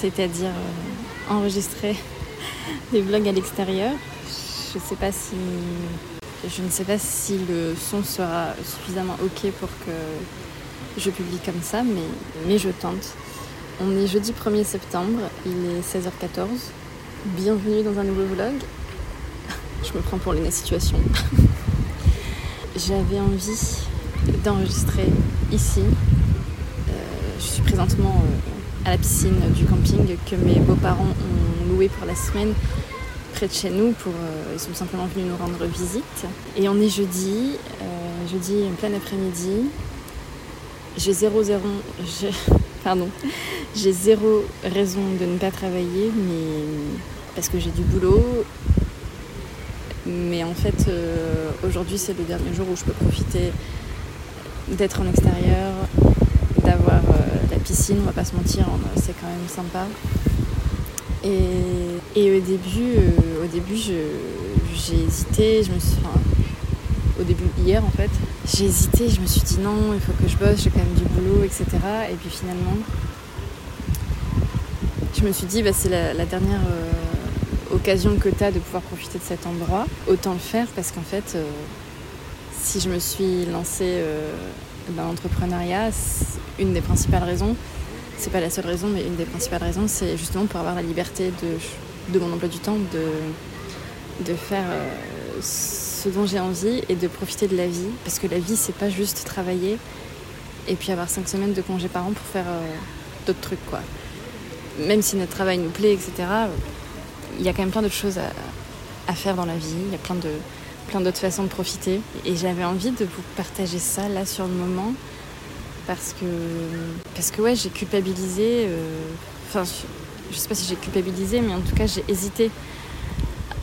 c'est-à-dire euh, enregistrer des vlogs à l'extérieur. Je ne sais pas si le son sera suffisamment ok pour que je publie comme ça, mais, je tente. On est jeudi 1er septembre, il est 16h14. Bienvenue dans un nouveau vlog. Je me prends pour la situation. J'avais envie d'enregistrer ici. Euh, je suis présentement à la piscine du camping que mes beaux-parents ont loué pour la semaine près de chez nous. Pour, euh, ils sont simplement venus nous rendre visite. Et on est jeudi, euh, jeudi plein après-midi. J'ai zéro, pardon, j'ai zéro raison de ne pas travailler, mais parce que j'ai du boulot. Mais en fait, euh, aujourd'hui, c'est le dernier jour où je peux profiter d'être en extérieur, piscine, on va pas se mentir, c'est quand même sympa. Et, au début, euh, au début j'ai hésité, je me suis. au début, hier en fait, j'ai hésité, je me suis dit non, il faut que je bosse, j'ai quand même du boulot, etc. Et puis finalement, je me suis dit, bah, c'est la, dernière euh, occasion que tu as de pouvoir profiter de cet endroit. Autant le faire parce qu'en fait, euh, si je me suis lancée dans l'entrepreneuriat, une des principales raisons, c'est pas la seule raison, mais une des principales raisons, c'est justement pour avoir la liberté de, de mon emploi du temps, de, de faire euh, ce dont j'ai envie et de profiter de la vie. Parce que la vie, c'est pas juste travailler et puis avoir cinq semaines de congés par an pour faire euh, d'autres trucs, quoi. Même si notre travail nous plaît, etc., il y a quand même plein d'autres choses à, à faire dans la vie. Il y a plein plein d'autres façons de profiter. Et j'avais envie de vous partager ça là sur le moment parce que, parce que ouais, j'ai culpabilisé. Euh, enfin, je sais pas si j'ai culpabilisé, mais en tout cas, j'ai hésité.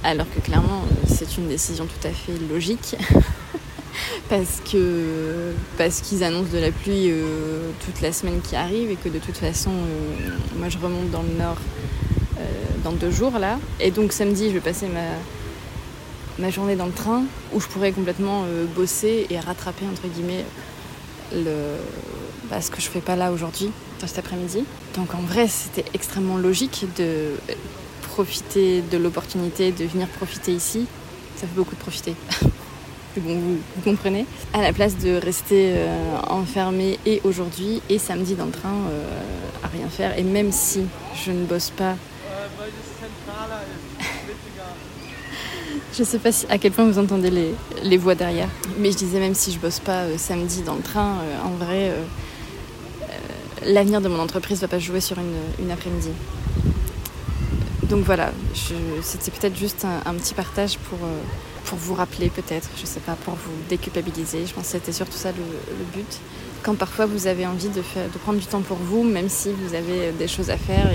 Alors que clairement, c'est une décision tout à fait logique. parce que parce qu'ils annoncent de la pluie euh, toute la semaine qui arrive et que de toute façon, euh, moi, je remonte dans le nord dans deux jours là. Et donc samedi, je vais passer ma ma journée dans le train où je pourrais complètement bosser et rattraper entre guillemets le, bah, ce que je fais pas là aujourd'hui, cet après-midi. Donc en vrai, c'était extrêmement logique de profiter de l'opportunité de venir profiter ici. Ça fait beaucoup de profiter. bon, vous, comprenez. À la place de rester euh, enfermé et aujourd'hui et samedi dans le train euh, à rien faire. Et même si je ne bosse pas Je sais pas à quel point vous entendez les, voix derrière. Mais je disais même si je bosse pas euh, samedi dans le train, euh, en vrai, l'avenir de mon entreprise va pas jouer sur une, après-midi. Donc voilà, c'était peut-être juste un, petit partage pour, pour vous rappeler peut-être, je sais pas, pour vous déculpabiliser. Je pense que c'était surtout ça le, but. Quand parfois vous avez envie de, prendre du temps pour vous, même si vous avez des choses à faire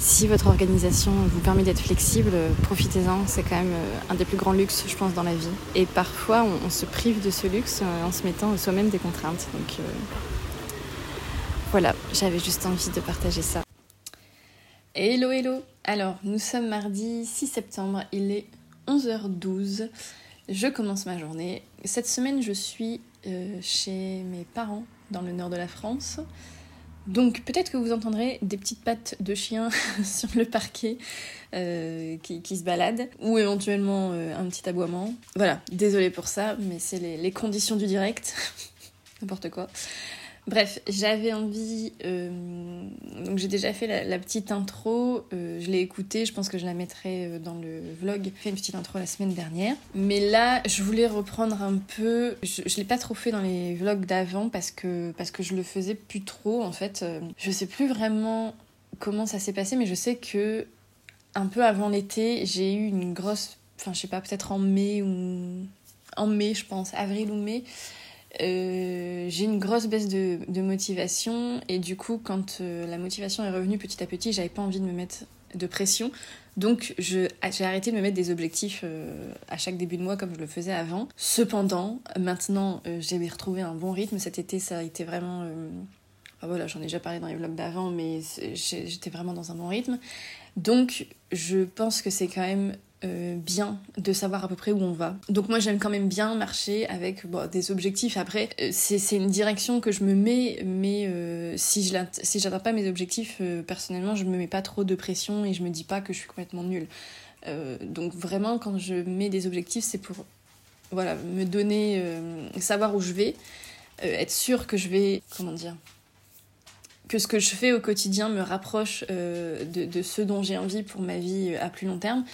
si votre organisation vous permet d'être flexible, profitez-en. C'est quand même euh, un des plus grands luxes, je pense, dans la vie. Et parfois, on, se prive de ce luxe euh, en se mettant soi-même des contraintes. Euh, voilà, j'avais juste envie de partager ça. Hello, hello Alors, nous sommes mardi 6 septembre, il est 11h12. Je commence ma journée. Cette semaine, je suis chez mes parents dans le nord de la France. Donc peut-être que vous entendrez des petites pattes de chien sur le parquet euh, qui, se baladent, ou éventuellement euh, un petit aboiement. Voilà, désolé pour ça, mais c'est les conditions du direct. N'importe quoi. Bref, j'avais envie. Euh, donc j'ai déjà fait la, petite intro. Euh, je l'ai écoutée. Je pense que je la mettrai euh, dans le vlog. J'ai fait une petite intro la semaine dernière. Mais là, je voulais reprendre un peu. Je, je l'ai pas trop fait dans les vlogs d'avant parce que parce que je le faisais plus trop en fait. Je sais plus vraiment comment ça s'est passé, mais je sais que un peu avant l'été, j'ai eu une grosse, enfin je sais pas, peut-être en mai ou en mai, je pense, avril ou mai. Euh, j'ai une grosse baisse de, motivation et du coup quand euh, la motivation est revenue petit à petit j'avais pas envie de me mettre de pression. Donc j'ai arrêté de me mettre des objectifs euh, à chaque début de mois comme je le faisais avant. Cependant maintenant j'ai retrouvé un bon rythme. Cet été ça a été vraiment ah, voilà j'en ai déjà parlé dans les vlogs d'avant mais j'étais vraiment dans un bon rythme. Donc je pense que c'est quand même euh, bien de savoir à peu près où on va. Donc moi j'aime quand même bien marcher avec des objectifs. Après euh, c'est une direction que je me mets, mais euh, si je si j'atteins pas mes objectifs personnellement, je me mets pas trop de pression et je me dis pas que je suis complètement nulle. donc vraiment quand je mets des objectifs, c'est pour voilà me donner, savoir où je vais, être sûr que je vais comment dire que ce que je fais au quotidien me rapproche de, ce dont j'ai envie pour ma vie à plus long terme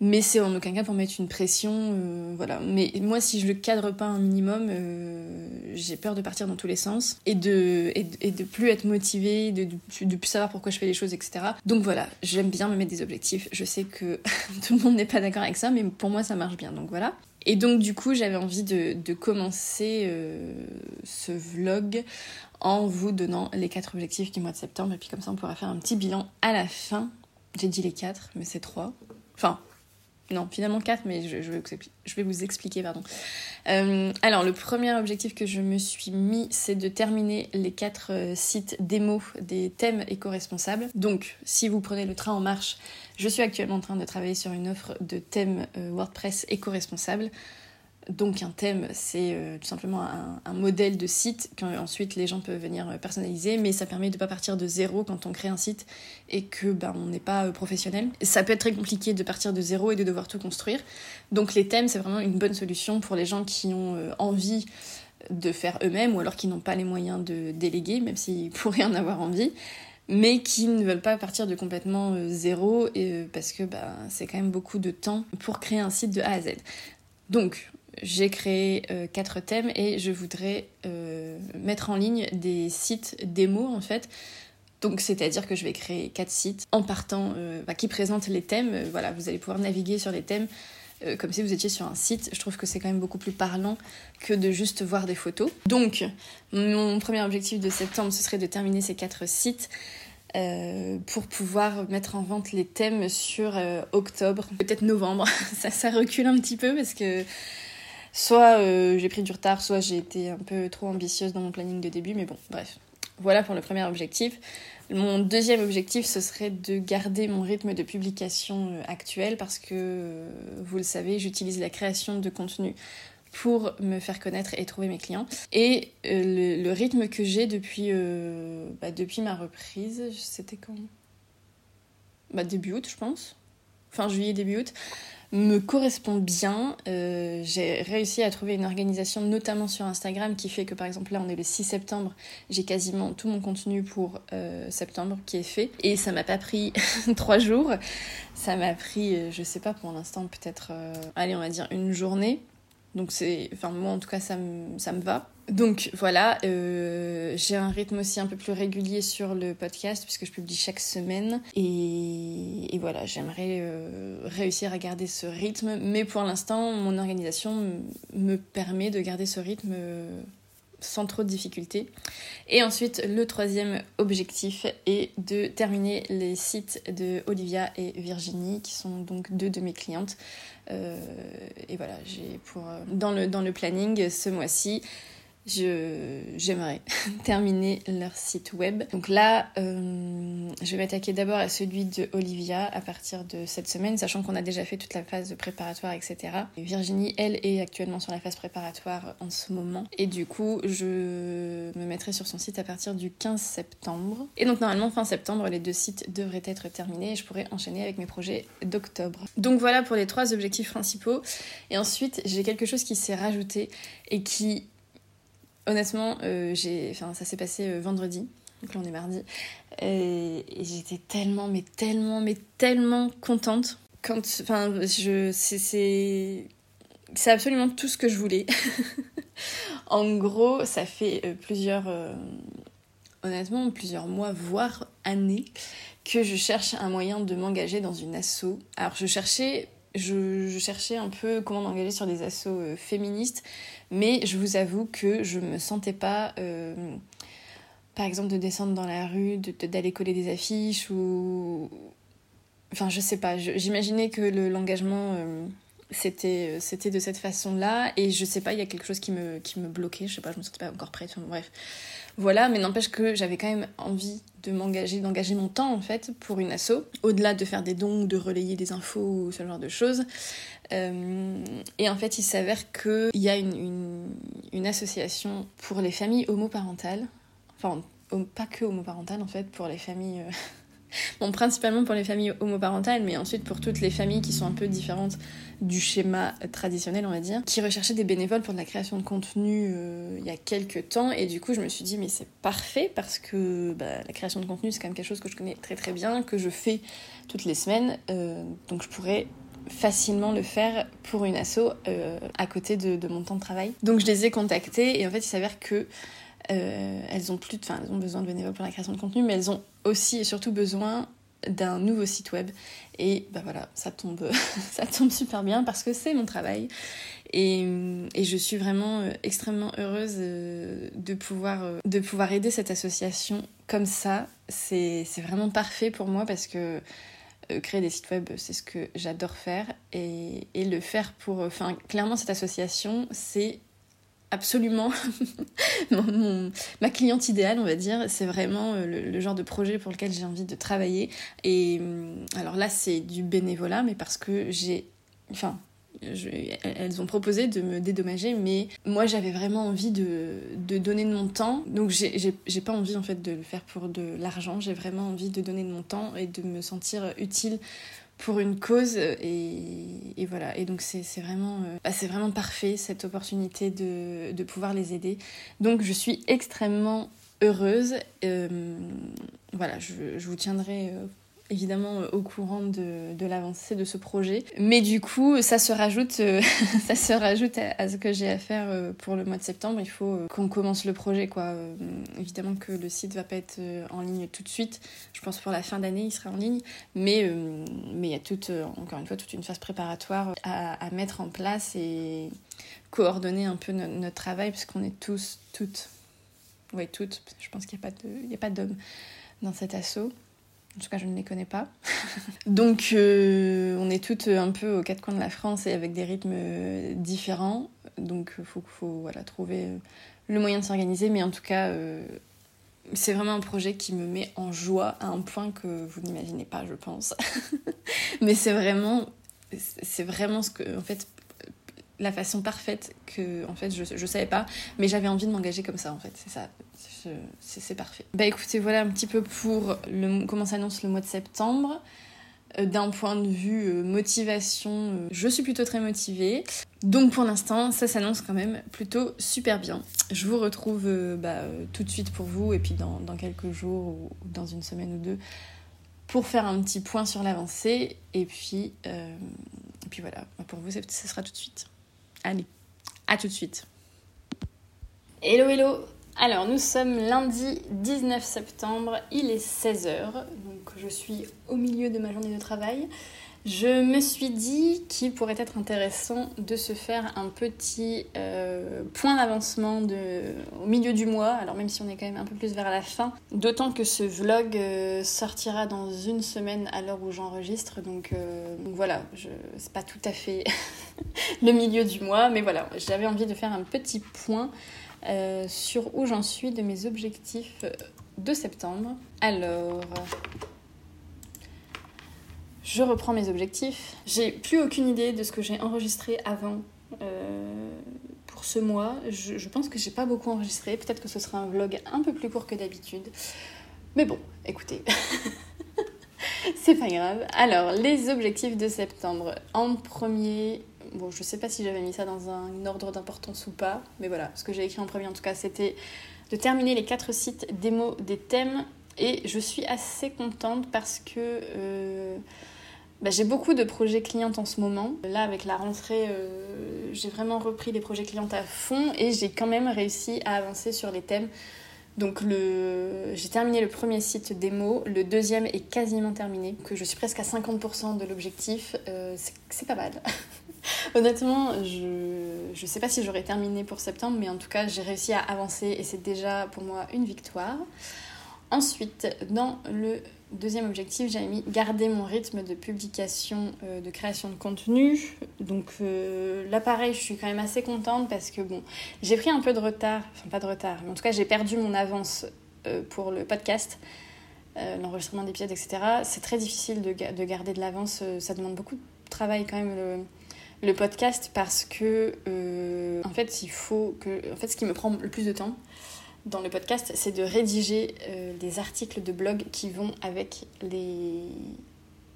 mais c'est en aucun cas pour mettre une pression euh, voilà. Mais moi si je le cadre pas un minimum euh, j'ai peur de partir dans tous les sens et de et, de plus être motivée de, de, plus savoir pourquoi je fais les choses etc donc voilà j'aime bien me mettre des objectifs. Je sais que tout le monde n'est pas d'accord avec ça mais pour moi ça marche bien. Donc voilà. Et donc du coup j'avais envie de, de commencer euh, ce vlog en vous donnant les quatre objectifs du mois de septembre. Et puis comme ça on pourra faire un petit bilan à la fin. J'ai dit les quatre mais c'est trois. Enfin non, finalement 4, mais je, vais vous expliquer. Pardon. Euh, alors, le premier objectif que je me suis mis, c'est de terminer les 4 euh, sites démo des thèmes éco-responsables. Donc, si vous prenez le train en marche, je suis actuellement en train de travailler sur une offre de thèmes euh, WordPress éco-responsables. Donc un thème, c'est euh, tout simplement un, modèle de site qu'ensuite les gens peuvent venir euh, personnaliser, mais ça permet de ne pas partir de zéro quand on crée un site et que ben, on n'est pas euh, professionnel. Ça peut être très compliqué de partir de zéro et de devoir tout construire. Donc les thèmes, c'est vraiment une bonne solution pour les gens qui ont envie de faire eux-mêmes ou alors qui n'ont pas les moyens de déléguer, même s'ils pourraient en avoir envie mais qui ne veulent pas partir de complètement zéro et, parce que ben, c'est quand même beaucoup de temps pour créer un site de A à Z. Donc, j'ai créé euh, quatre thèmes et je voudrais euh, mettre en ligne des sites démo en fait. Donc c'est-à-dire que je vais créer quatre sites en partant euh, bah, qui présentent les thèmes. voilà, vous allez pouvoir naviguer sur les thèmes comme si vous étiez sur un site. Je trouve que c'est quand même beaucoup plus parlant que de juste voir des photos. Donc mon premier objectif de septembre ce serait de terminer ces quatre sites. pour pouvoir mettre en vente les thèmes sur octobre, peut-être novembre. ça recule un petit peu parce que Soit euh, j'ai pris du retard, soit j'ai été un peu trop ambitieuse dans mon planning de début, mais bon, bref. Voilà pour le premier objectif. Mon deuxième objectif, ce serait de garder mon rythme de publication euh, actuel parce que, euh, vous le savez, j'utilise la création de contenu pour me faire connaître et trouver mes clients. Et le, rythme que j'ai depuis, bah, depuis ma reprise, c'était quand? Bah, Début août, je pense. Fin juillet, début août me correspond bien. Euh, j'ai réussi à trouver une organisation, notamment sur Instagram, qui fait que par exemple là on est le 6 septembre, j'ai quasiment tout mon contenu pour euh, septembre qui est fait. Et ça m'a pas pris trois jours, ça m'a pris, euh, je sais pas pour l'instant, peut-être, allez, on va dire une journée. Donc c'est, enfin moi en tout cas ça me, ça me va. Donc voilà, euh, j'ai un rythme aussi un peu plus régulier sur le podcast puisque je publie chaque semaine et, voilà, j'aimerais euh, réussir à garder ce rythme, mais pour l'instant mon organisation me permet de garder ce rythme euh, sans trop de difficultés. Et ensuite, le troisième objectif est de terminer les sites de Olivia et Virginie, qui sont donc deux de mes clientes. et voilà, j'ai pour dans le, dans le planning ce mois-ci, j'aimerais terminer leur site web. Donc là, euh, je vais m'attaquer d'abord à celui de Olivia à partir de cette semaine, sachant qu'on a déjà fait toute la phase préparatoire, etc. Virginie, elle, est actuellement sur la phase préparatoire en ce moment. Et du coup, je me mettrai sur son site à partir du 15 septembre. Et donc normalement, fin septembre, les deux sites devraient être terminés et je pourrai enchaîner avec mes projets d'octobre. Donc voilà pour les trois objectifs principaux. Et ensuite, j'ai quelque chose qui s'est rajouté et qui honnêtement, euh, j'ai, enfin, ça s'est passé euh, vendredi, donc là on est mardi, et, j'étais tellement, mais tellement, mais tellement contente. Quand, enfin, je, c'est, c'est, absolument tout ce que je voulais. en gros, ça fait euh, plusieurs, honnêtement, plusieurs mois, voire année que je cherche un moyen de m'engager dans une asso. Alors je cherchais, je, cherchais un peu comment m'engager sur des assos euh, féministes, mais je vous avoue que je me sentais pas, euh, par exemple, de descendre dans la rue, d'aller coller des affiches ou... Enfin, je sais pas, j'imaginais que l'engagement... Euh, c'était c'était de cette façon là et je sais pas il y a quelque chose qui me qui me bloquait. Je sais pas je me sentais pas encore prête. Bref. Voilà, mais n'empêche que j'avais quand même envie de m'engager, d'engager mon temps en fait pour une asso, au-delà de faire des dons de relayer des infos ou ce genre de choses. Euh, et en fait, il s'avère qu'il y a une, une, association pour les familles homoparentales, enfin pas que homoparentales en fait, pour les familles euh, Bon, principalement pour les familles homoparentales, mais ensuite pour toutes les familles qui sont un peu différentes du schéma traditionnel, on va dire, qui recherchaient des bénévoles pour la création de contenu euh, il y a quelques temps. Et du coup, je me suis dit, mais c'est parfait parce que bah, la création de contenu, c'est quand même quelque chose que je connais très très bien, que je fais toutes les semaines. Euh, donc je pourrais facilement le faire pour une asso euh, à côté de, mon temps de travail. Donc je les ai contactés et en fait il s'avère que elles ont plus, elles ont besoin de bénévoles pour la création de contenu, mais elles ont aussi et surtout besoin d'un nouveau site web. Et bah voilà, ça tombe, ça tombe super bien parce que c'est mon travail. Et, je suis vraiment euh, extrêmement heureuse euh, de pouvoir, de pouvoir aider cette association comme ça. C'est vraiment parfait pour moi parce que créer des sites web, c'est ce que j'adore faire. Et, et, le faire pour... Enfin, clairement, cette association, c'est absolument ma cliente idéale, on va dire. C'est vraiment euh, le, genre de projet pour lequel j'ai envie de travailler. Et hum, alors là, c'est du bénévolat, mais parce que j'ai. Enfin, elles ont proposé de me dédommager, mais moi j'avais vraiment envie de, de, donner de mon temps. Donc j'ai pas envie en fait de le faire pour de l'argent, j'ai vraiment envie de donner de mon temps et de me sentir utile pour une cause et, voilà. Et donc c'est vraiment euh, bah, c'est vraiment parfait cette opportunité de, pouvoir les aider. Donc je suis extrêmement heureuse. Euh, voilà je, je, vous tiendrai euh, évidemment euh, au courant de, de l'avancée de ce projet. Mais du coup, ça se rajoute, euh, ça se rajoute à, ce que j'ai à faire euh, pour le mois de septembre. Il faut qu'on commence le projet, quoi. évidemment que le site va pas être en ligne tout de suite. Je pense pour la fin d'année, il sera en ligne. Mais mais il y a toute, encore une fois, toute une phase préparatoire à, mettre en place et coordonner un peu notre, travail, puisqu'on est tous, toutes, ouais, toutes. Je pense qu'il n'y a pas de, a pas d'hommes dans cet assaut. En tout cas, je ne les connais pas. Donc, euh, on est toutes un peu aux quatre coins de la France et avec des rythmes différents. Donc, il faut, faut voilà, trouver le moyen de s'organiser. Mais en tout cas, euh, c'est vraiment un projet qui me met en joie à un point que vous n'imaginez pas, je pense. Mais c'est vraiment, vraiment ce que, en fait, la façon parfaite que en fait je, je savais pas mais j'avais envie de m'engager comme ça en fait c'est ça c'est parfait. Bah écoutez voilà un petit peu pour le, comment s'annonce le mois de septembre. Euh, d'un point de vue euh, motivation euh, je suis plutôt très motivée. Donc pour l'instant ça s'annonce quand même plutôt super bien. Je vous retrouve bah, tout de suite pour vous et puis dans, quelques jours ou dans une semaine ou deux pour faire un petit point sur l'avancée. Et puis et puis voilà pour vous ce sera tout de suite Allez, à tout de suite. Hello, hello Alors, nous sommes lundi 19 septembre, il est 16h, donc je suis au milieu de ma journée de travail. Je me suis dit qu'il pourrait être intéressant de se faire un petit euh, point d'avancement au milieu du mois, alors même si on est quand même un peu plus vers la fin, d'autant que ce vlog euh, sortira dans une semaine à l'heure où j'enregistre, donc, euh, voilà, c'est pas tout à fait le milieu du mois, mais voilà, j'avais envie de faire un petit point sur où j'en suis de mes objectifs de septembre. Alors, je reprends mes objectifs. J'ai plus aucune idée de ce que j'ai enregistré avant euh, pour ce mois. Je, pense que j'ai pas beaucoup enregistré. Peut-être que ce sera un vlog un peu plus court que d'habitude. Mais bon, écoutez. C'est pas grave. Alors, les objectifs de septembre. En premier, bon, je sais pas si j'avais mis ça dans un ordre d'importance ou pas, mais voilà, ce que j'ai écrit en premier en tout cas, c'était de terminer les quatre sites démo des thèmes. Et je suis assez contente parce que euh, bah, j'ai beaucoup de projets clients en ce moment. Là, avec la rentrée, euh, j'ai vraiment repris les projets clients à fond et j'ai quand même réussi à avancer sur les thèmes. Donc j'ai terminé le premier site démo, le deuxième est quasiment terminé, que je suis presque à 50% de l'objectif, euh, c'est pas mal. Honnêtement, je ne sais pas si j'aurais terminé pour septembre, mais en tout cas j'ai réussi à avancer et c'est déjà pour moi une victoire. Ensuite, dans le deuxième objectif, j'avais mis garder mon rythme de publication, euh, de création de contenu. Donc euh, là, pareil, je suis quand même assez contente parce que bon, j'ai pris un peu de retard, enfin pas de retard, mais en tout cas, j'ai perdu mon avance euh, pour le podcast, l'enregistrement d'épisodes, etc. C'est très difficile de, de garder de l'avance, ça demande beaucoup de travail quand même. Le, le podcast parce que en fait il faut que en fait ce qui me prend le plus de temps dans le podcast, c'est de rédiger euh, des articles de blog qui vont avec les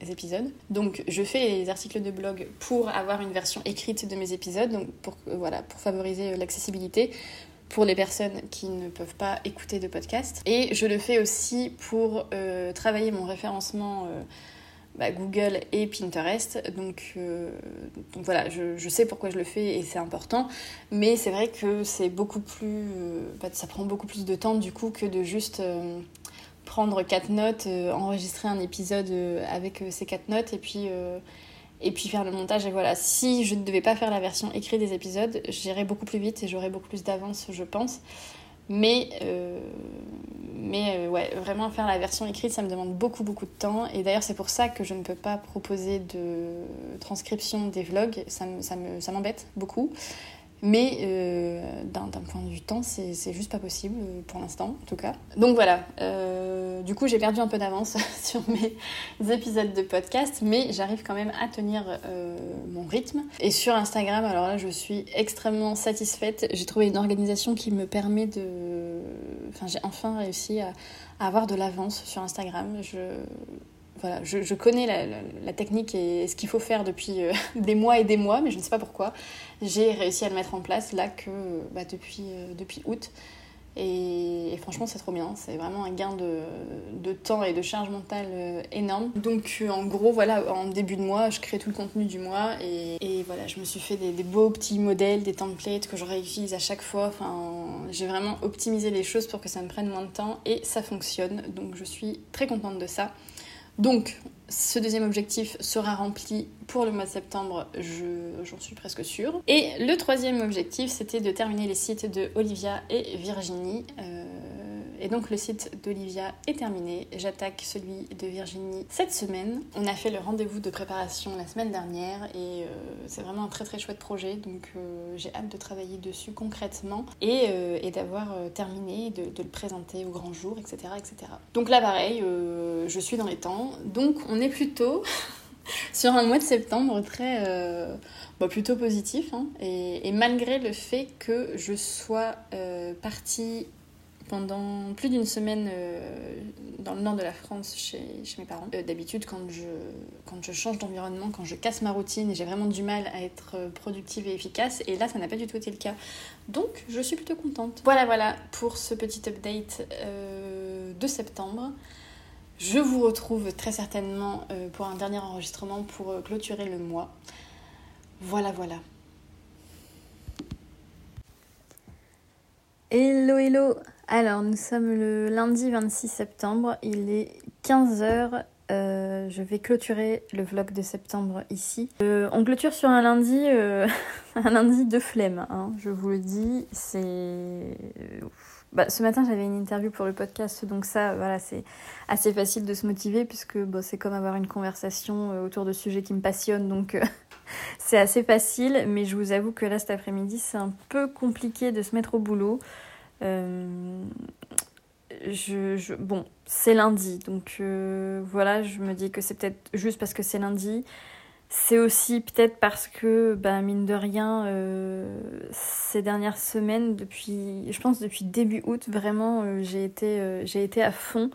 épisodes. Donc je fais les articles de blog pour avoir une version écrite de mes épisodes, donc pour, euh, voilà, pour favoriser euh, l'accessibilité pour les personnes qui ne peuvent pas écouter de podcast. Et je le fais aussi pour travailler mon référencement bah, Google et Pinterest. Donc, euh, voilà, je, sais pourquoi je le fais et c'est important. Mais c'est vrai que c'est beaucoup plus. Euh, ça prend beaucoup plus de temps du coup que de juste euh, prendre quatre notes, enregistrer un épisode avec ces quatre notes et puis. et puis faire le montage et voilà, si je ne devais pas faire la version écrite des épisodes, j'irais beaucoup plus vite et j'aurais beaucoup plus d'avance, je pense. Mais, euh, mais euh, ouais, vraiment faire la version écrite, ça me demande beaucoup, beaucoup de temps. Et d'ailleurs, c'est pour ça que je ne peux pas proposer de transcription des vlogs. Ça, ça, me, ça m'embête beaucoup. Mais euh, d'un, point de vue temps, c'est, juste pas possible pour l'instant, en tout cas. Donc voilà, du coup, j'ai perdu un peu d'avance sur mes épisodes de podcast, mais j'arrive quand même à tenir mon rythme. Et sur Instagram, alors là, je suis extrêmement satisfaite. J'ai trouvé une organisation qui me permet de. Enfin, j'ai enfin réussi à, avoir de l'avance sur Instagram. Je. Connais la, technique et ce qu'il faut faire depuis euh, des mois et des mois, mais je ne sais pas pourquoi. J'ai réussi à le mettre en place là que bah, depuis, euh, depuis août. Et, franchement, c'est trop bien. C'est vraiment un gain de, temps et de charge mentale euh, énorme. Donc, euh, en gros, voilà, en début de mois, je crée tout le contenu du mois. Et, voilà, je me suis fait des, beaux petits modèles, des templates que je réutilise à chaque fois. Enfin, j'ai vraiment optimisé les choses pour que ça me prenne moins de temps. Et ça fonctionne. Donc, je suis très contente de ça. Donc, ce deuxième objectif sera rempli pour le mois de septembre, j'en suis presque sûre. Et le troisième objectif, c'était de terminer les sites de Olivia et Virginie. Euh, et donc le site d'Olivia est terminé. J'attaque celui de Virginie cette semaine. On a fait le rendez-vous de préparation la semaine dernière et euh, c'est vraiment un très très chouette projet. Donc euh, j'ai hâte de travailler dessus concrètement et, et d'avoir terminé, de, de, le présenter au grand jour, etc. etc. Donc là pareil, je suis dans les temps. Donc on est plutôt sur un mois de septembre très euh, bah, plutôt positif. Hein. et, malgré le fait que je sois euh, partie pendant plus d'une semaine euh, dans le nord de la France chez, mes parents. D'habitude, quand je, quand je change d'environnement, quand je casse ma routine, j'ai vraiment du mal à être productive et efficace. Et là, ça n'a pas du tout été le cas. Donc, je suis plutôt contente. Voilà, voilà pour ce petit update de septembre. Je vous retrouve très certainement euh, pour un dernier enregistrement pour euh, clôturer le mois. Voilà, voilà. Hello, hello Alors, nous sommes le lundi 26 septembre, il est 15h. Euh, je vais clôturer le vlog de septembre ici. on clôture sur un lundi, un lundi de flemme, hein, je vous le dis. C'est bah, ce matin, j'avais une interview pour le podcast, donc ça, voilà, c'est assez facile de se motiver puisque c'est comme avoir une conversation euh, autour de sujets qui me passionnent, donc euh, c'est assez facile. Mais je vous avoue que là, cet après-midi, c'est un peu compliqué de se mettre au boulot. Euh, je, je, bon, c'est lundi, donc voilà, je me dis que c'est peut-être juste parce que c'est lundi. C'est aussi peut-être parce que, ben, mine de rien, euh, ces dernières semaines, depuis, je pense depuis début août, vraiment, euh, j'ai été, euh, j'ai été à fond.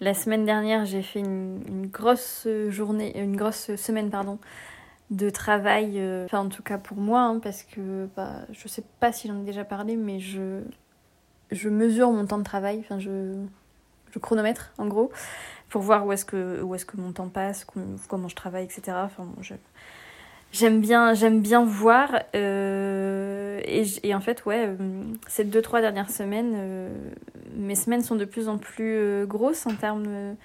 La semaine dernière, j'ai fait une, grosse journée, une grosse semaine, pardon, de travail, enfin en tout cas pour moi, hein, parce que bah, je sais pas si j'en ai déjà parlé, mais je, je mesure mon temps de travail, enfin je, je chronomètre en gros pour voir où est-ce que, est que mon temps passe, comment je travaille, etc. Enfin, j'aime bien, j'aime bien voir. Euh, et, en fait, ouais, ces deux, trois dernières semaines, mes semaines sont de plus en plus grosses en termes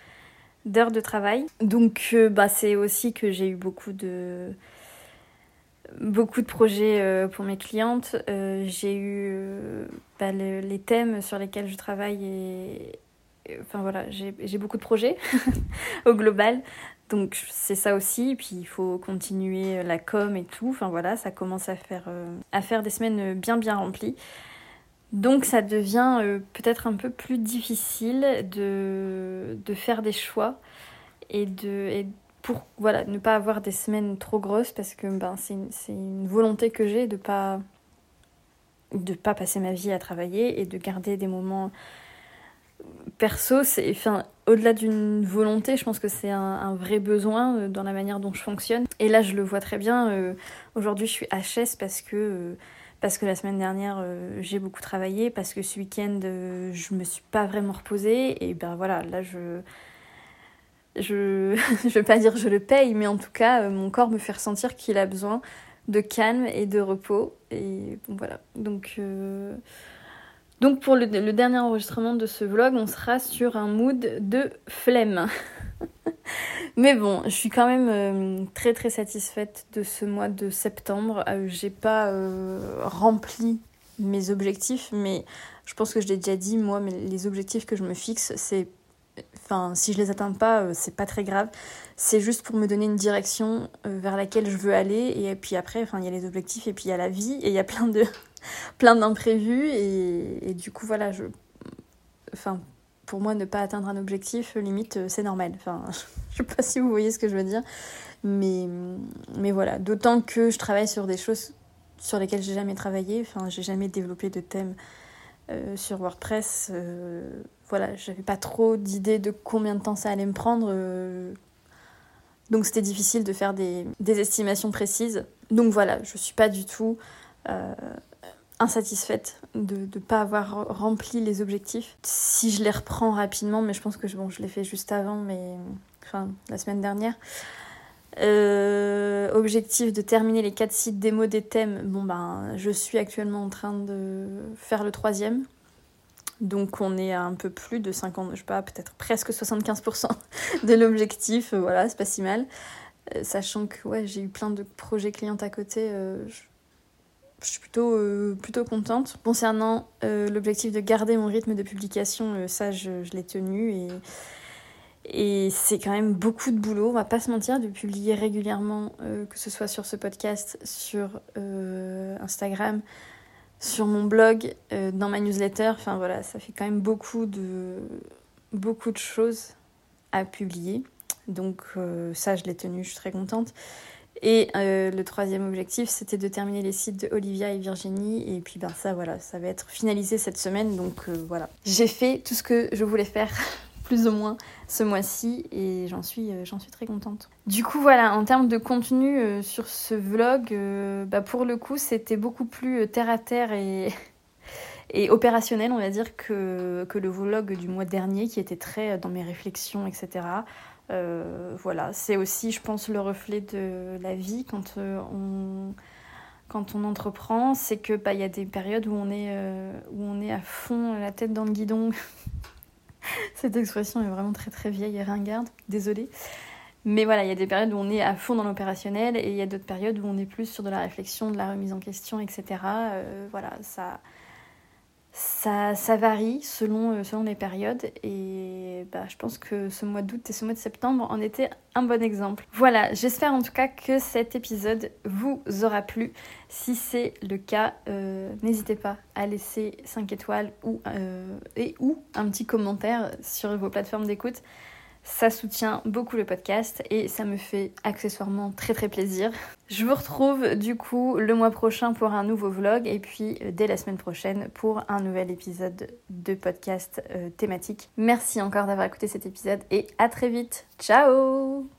d'heures de travail. Donc, bah, c'est aussi que j'ai eu beaucoup de beaucoup de projets euh, pour mes clientes. Euh, j'ai eu euh, bah, les thèmes sur lesquels je travaille et, enfin voilà, j'ai beaucoup de projets au global. Donc c'est ça aussi, puis il faut continuer la com et tout. Enfin voilà, ça commence à faire, à faire des semaines bien bien remplies. Donc ça devient peut-être un peu plus difficile de, de faire des choix et de, pour voilà, ne pas avoir des semaines trop grosses parce que ben, c'est une, une, volonté que j'ai de pas de pas passer ma vie à travailler et de garder des moments perso. Enfin au-delà d'une volonté je pense que c'est un, vrai besoin euh, dans la manière dont je fonctionne. Et là je le vois très bien euh, aujourd'hui je suis HS parce que euh, parce que la semaine dernière j'ai beaucoup travaillé parce que ce week-end je me suis pas vraiment reposée et ben voilà là je je ne vais pas dire je le paye, mais en tout cas, euh, mon corps me fait ressentir qu'il a besoin de calme et de repos. Et bon, voilà. Donc, euh, Donc pour le, dernier enregistrement de ce vlog, on sera sur un mood de flemme. mais bon, je suis quand même euh, très très satisfaite de ce mois de septembre. J'ai pas rempli mes objectifs, mais je pense que je l'ai déjà dit, moi, mais les objectifs que je me fixe, c'est Enfin, si je les atteins pas, euh, c'est pas très grave. C'est juste pour me donner une direction euh, vers laquelle je veux aller. Et puis après, il y a les objectifs et puis il y a la vie et il y a plein de plein d'imprévus. Et, du coup, voilà, je, enfin, pour moi, ne pas atteindre un objectif, limite, euh, c'est normal. Enfin, je sais pas si vous voyez ce que je veux dire, mais mais voilà. D'autant que je travaille sur des choses sur lesquelles j'ai jamais travaillé. Enfin, j'ai jamais développé de thème sur WordPress voilà, j'avais pas trop d'idées de combien de temps ça allait me prendre. Euh. donc c'était difficile de faire des, estimations précises. Donc voilà, je suis pas du tout euh, insatisfaite de ne pas avoir rempli les objectifs. Si je les reprends rapidement, mais je pense que bon, je l'ai fait juste avant, mais enfin la semaine dernière. Euh, objectif de terminer les quatre sites démo des thèmes. Bon ben, je suis actuellement en train de faire le troisième. Donc on est à un peu plus de 50, je sais pas, peut-être presque 75% de l'objectif. Voilà, c'est pas si mal. Euh, sachant que ouais, j'ai eu plein de projets clients à côté, euh, je, suis plutôt, plutôt contente. Concernant l'objectif de garder mon rythme de publication, ça je, je l'ai tenu et, et c'est quand même beaucoup de boulot, on va pas se mentir, de publier régulièrement, que ce soit sur ce podcast, sur Instagram sur mon blog, euh, dans ma newsletter. Enfin voilà, ça fait quand même beaucoup de, beaucoup de choses à publier. Donc euh, ça, je l'ai tenu, je suis très contente. Et euh, le troisième objectif, c'était de terminer les sites de Olivia et Virginie. Et puis ben ça, voilà, ça va être finalisé cette semaine. Donc voilà, j'ai fait tout ce que je voulais faire plus ou moins ce mois-ci et j'en suis, euh, j'en suis très contente. Du coup voilà, en termes de contenu euh, sur ce vlog, euh, bah, pour le coup c'était beaucoup plus terre à terre et, opérationnel on va dire que le vlog du mois dernier qui était très dans mes réflexions etc. voilà, c'est aussi je pense le reflet de la vie quand on quand on entreprend, c'est que bah, y a des périodes où on est où on est à fond la tête dans le guidon Cette expression est vraiment très très vieille et ringarde, désolée. Mais voilà, il y a des périodes où on est à fond dans l'opérationnel et il y a d'autres périodes où on est plus sur de la réflexion, de la remise en question, etc. Euh, voilà, ça, ça, varie selon, euh, selon les périodes et bah, je pense que ce mois d'août et ce mois de septembre en étaient un bon exemple. Voilà, j'espère en tout cas que cet épisode vous aura plu. Si c'est le cas, euh, n'hésitez pas à laisser 5 étoiles euh, et ou un petit commentaire sur vos plateformes d'écoute. Ça soutient beaucoup le podcast et ça me fait accessoirement très très plaisir. Je vous retrouve du coup le mois prochain pour un nouveau vlog et puis euh, dès la semaine prochaine pour un nouvel épisode de podcast euh, thématique. Merci encore d'avoir écouté cet épisode et à très vite. Ciao